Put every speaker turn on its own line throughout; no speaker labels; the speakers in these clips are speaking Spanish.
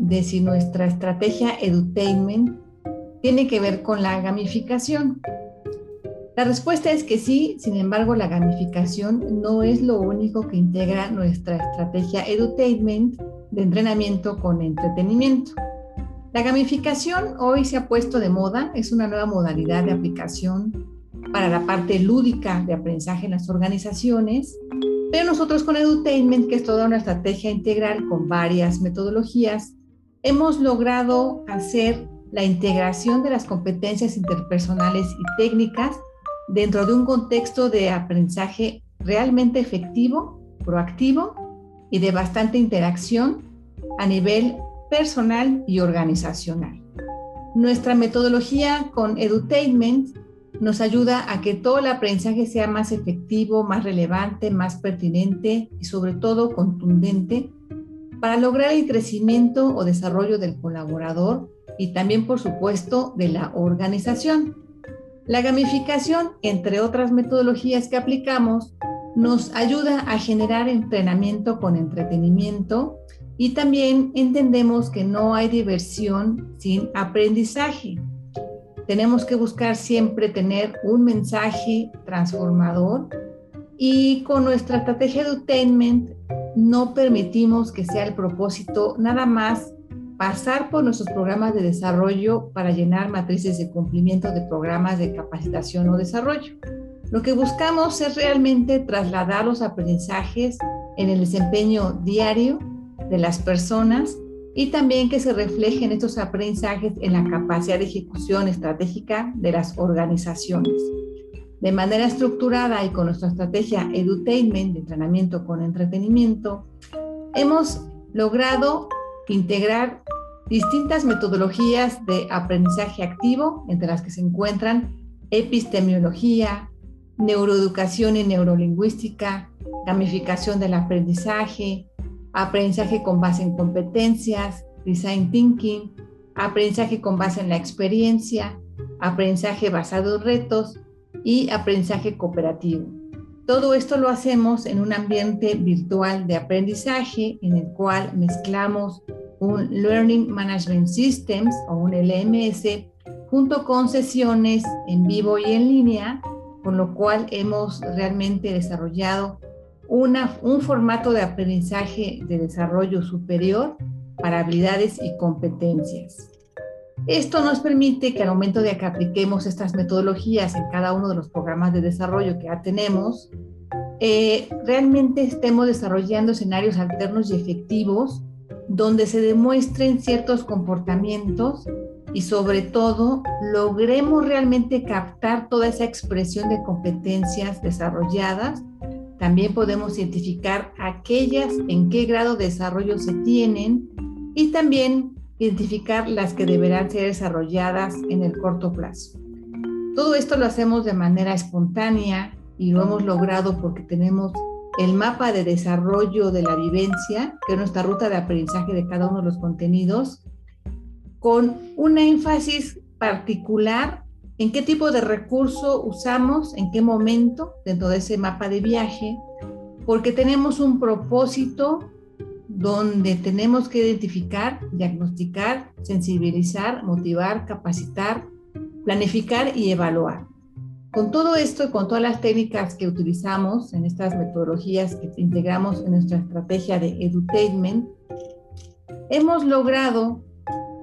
de si nuestra estrategia edutainment tiene que ver con la gamificación. La respuesta es que sí, sin embargo la gamificación no es lo único que integra nuestra estrategia edutainment de entrenamiento con entretenimiento. La gamificación hoy se ha puesto de moda, es una nueva modalidad de aplicación para la parte lúdica de aprendizaje en las organizaciones, pero nosotros con Edutainment, que es toda una estrategia integral con varias metodologías, hemos logrado hacer la integración de las competencias interpersonales y técnicas dentro de un contexto de aprendizaje realmente efectivo, proactivo y de bastante interacción a nivel personal y organizacional. Nuestra metodología con Edutainment nos ayuda a que todo el aprendizaje sea más efectivo, más relevante, más pertinente y sobre todo contundente para lograr el crecimiento o desarrollo del colaborador y también, por supuesto, de la organización. La gamificación, entre otras metodologías que aplicamos, nos ayuda a generar entrenamiento con entretenimiento y también entendemos que no hay diversión sin aprendizaje. Tenemos que buscar siempre tener un mensaje transformador y con nuestra estrategia de attainment no permitimos que sea el propósito nada más pasar por nuestros programas de desarrollo para llenar matrices de cumplimiento de programas de capacitación o desarrollo. Lo que buscamos es realmente trasladar los aprendizajes en el desempeño diario de las personas y también que se reflejen estos aprendizajes en la capacidad de ejecución estratégica de las organizaciones. De manera estructurada y con nuestra estrategia Edutainment, de entrenamiento con entretenimiento, hemos logrado integrar distintas metodologías de aprendizaje activo, entre las que se encuentran epistemiología, neuroeducación y neurolingüística, gamificación del aprendizaje, aprendizaje con base en competencias, design thinking, aprendizaje con base en la experiencia, aprendizaje basado en retos, y aprendizaje cooperativo. Todo esto lo hacemos en un ambiente virtual de aprendizaje en el cual mezclamos un Learning Management Systems o un LMS junto con sesiones en vivo y en línea, con lo cual hemos realmente desarrollado una, un formato de aprendizaje de desarrollo superior para habilidades y competencias. Esto nos permite que al momento de que apliquemos estas metodologías en cada uno de los programas de desarrollo que ya tenemos, eh, realmente estemos desarrollando escenarios alternos y efectivos donde se demuestren ciertos comportamientos y sobre todo logremos realmente captar toda esa expresión de competencias desarrolladas. También podemos identificar aquellas en qué grado de desarrollo se tienen y también identificar las que deberán ser desarrolladas en el corto plazo. Todo esto lo hacemos de manera espontánea y lo hemos logrado porque tenemos el mapa de desarrollo de la vivencia, que es nuestra ruta de aprendizaje de cada uno de los contenidos, con un énfasis particular en qué tipo de recurso usamos, en qué momento dentro de ese mapa de viaje, porque tenemos un propósito donde tenemos que identificar, diagnosticar, sensibilizar, motivar, capacitar, planificar y evaluar. Con todo esto y con todas las técnicas que utilizamos en estas metodologías que integramos en nuestra estrategia de edutainment, hemos logrado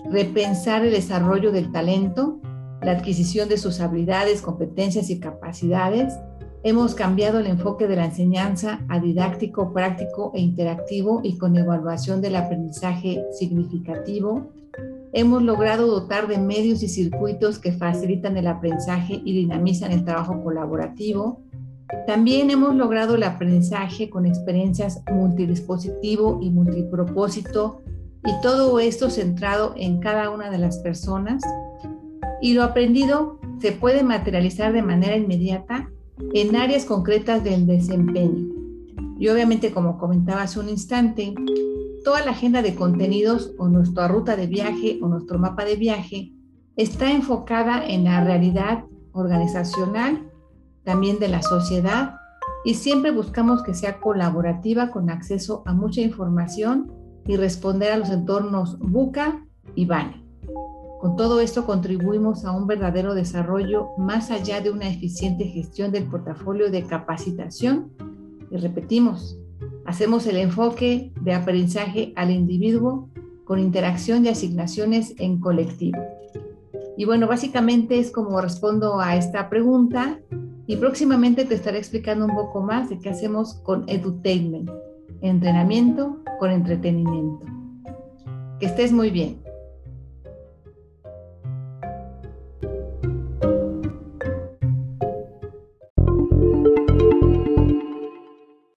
repensar el desarrollo del talento, la adquisición de sus habilidades, competencias y capacidades Hemos cambiado el enfoque de la enseñanza a didáctico, práctico e interactivo y con evaluación del aprendizaje significativo. Hemos logrado dotar de medios y circuitos que facilitan el aprendizaje y dinamizan el trabajo colaborativo. También hemos logrado el aprendizaje con experiencias multidispositivo y multipropósito y todo esto centrado en cada una de las personas. Y lo aprendido se puede materializar de manera inmediata en áreas concretas del desempeño. Y obviamente, como comentaba hace un instante, toda la agenda de contenidos o nuestra ruta de viaje o nuestro mapa de viaje está enfocada en la realidad organizacional, también de la sociedad, y siempre buscamos que sea colaborativa con acceso a mucha información y responder a los entornos buca y BANE. Con todo esto contribuimos a un verdadero desarrollo más allá de una eficiente gestión del portafolio de capacitación. Y repetimos, hacemos el enfoque de aprendizaje al individuo con interacción de asignaciones en colectivo. Y bueno, básicamente es como respondo a esta pregunta y próximamente te estaré explicando un poco más de qué hacemos con edutainment, entrenamiento con entretenimiento. Que estés muy bien.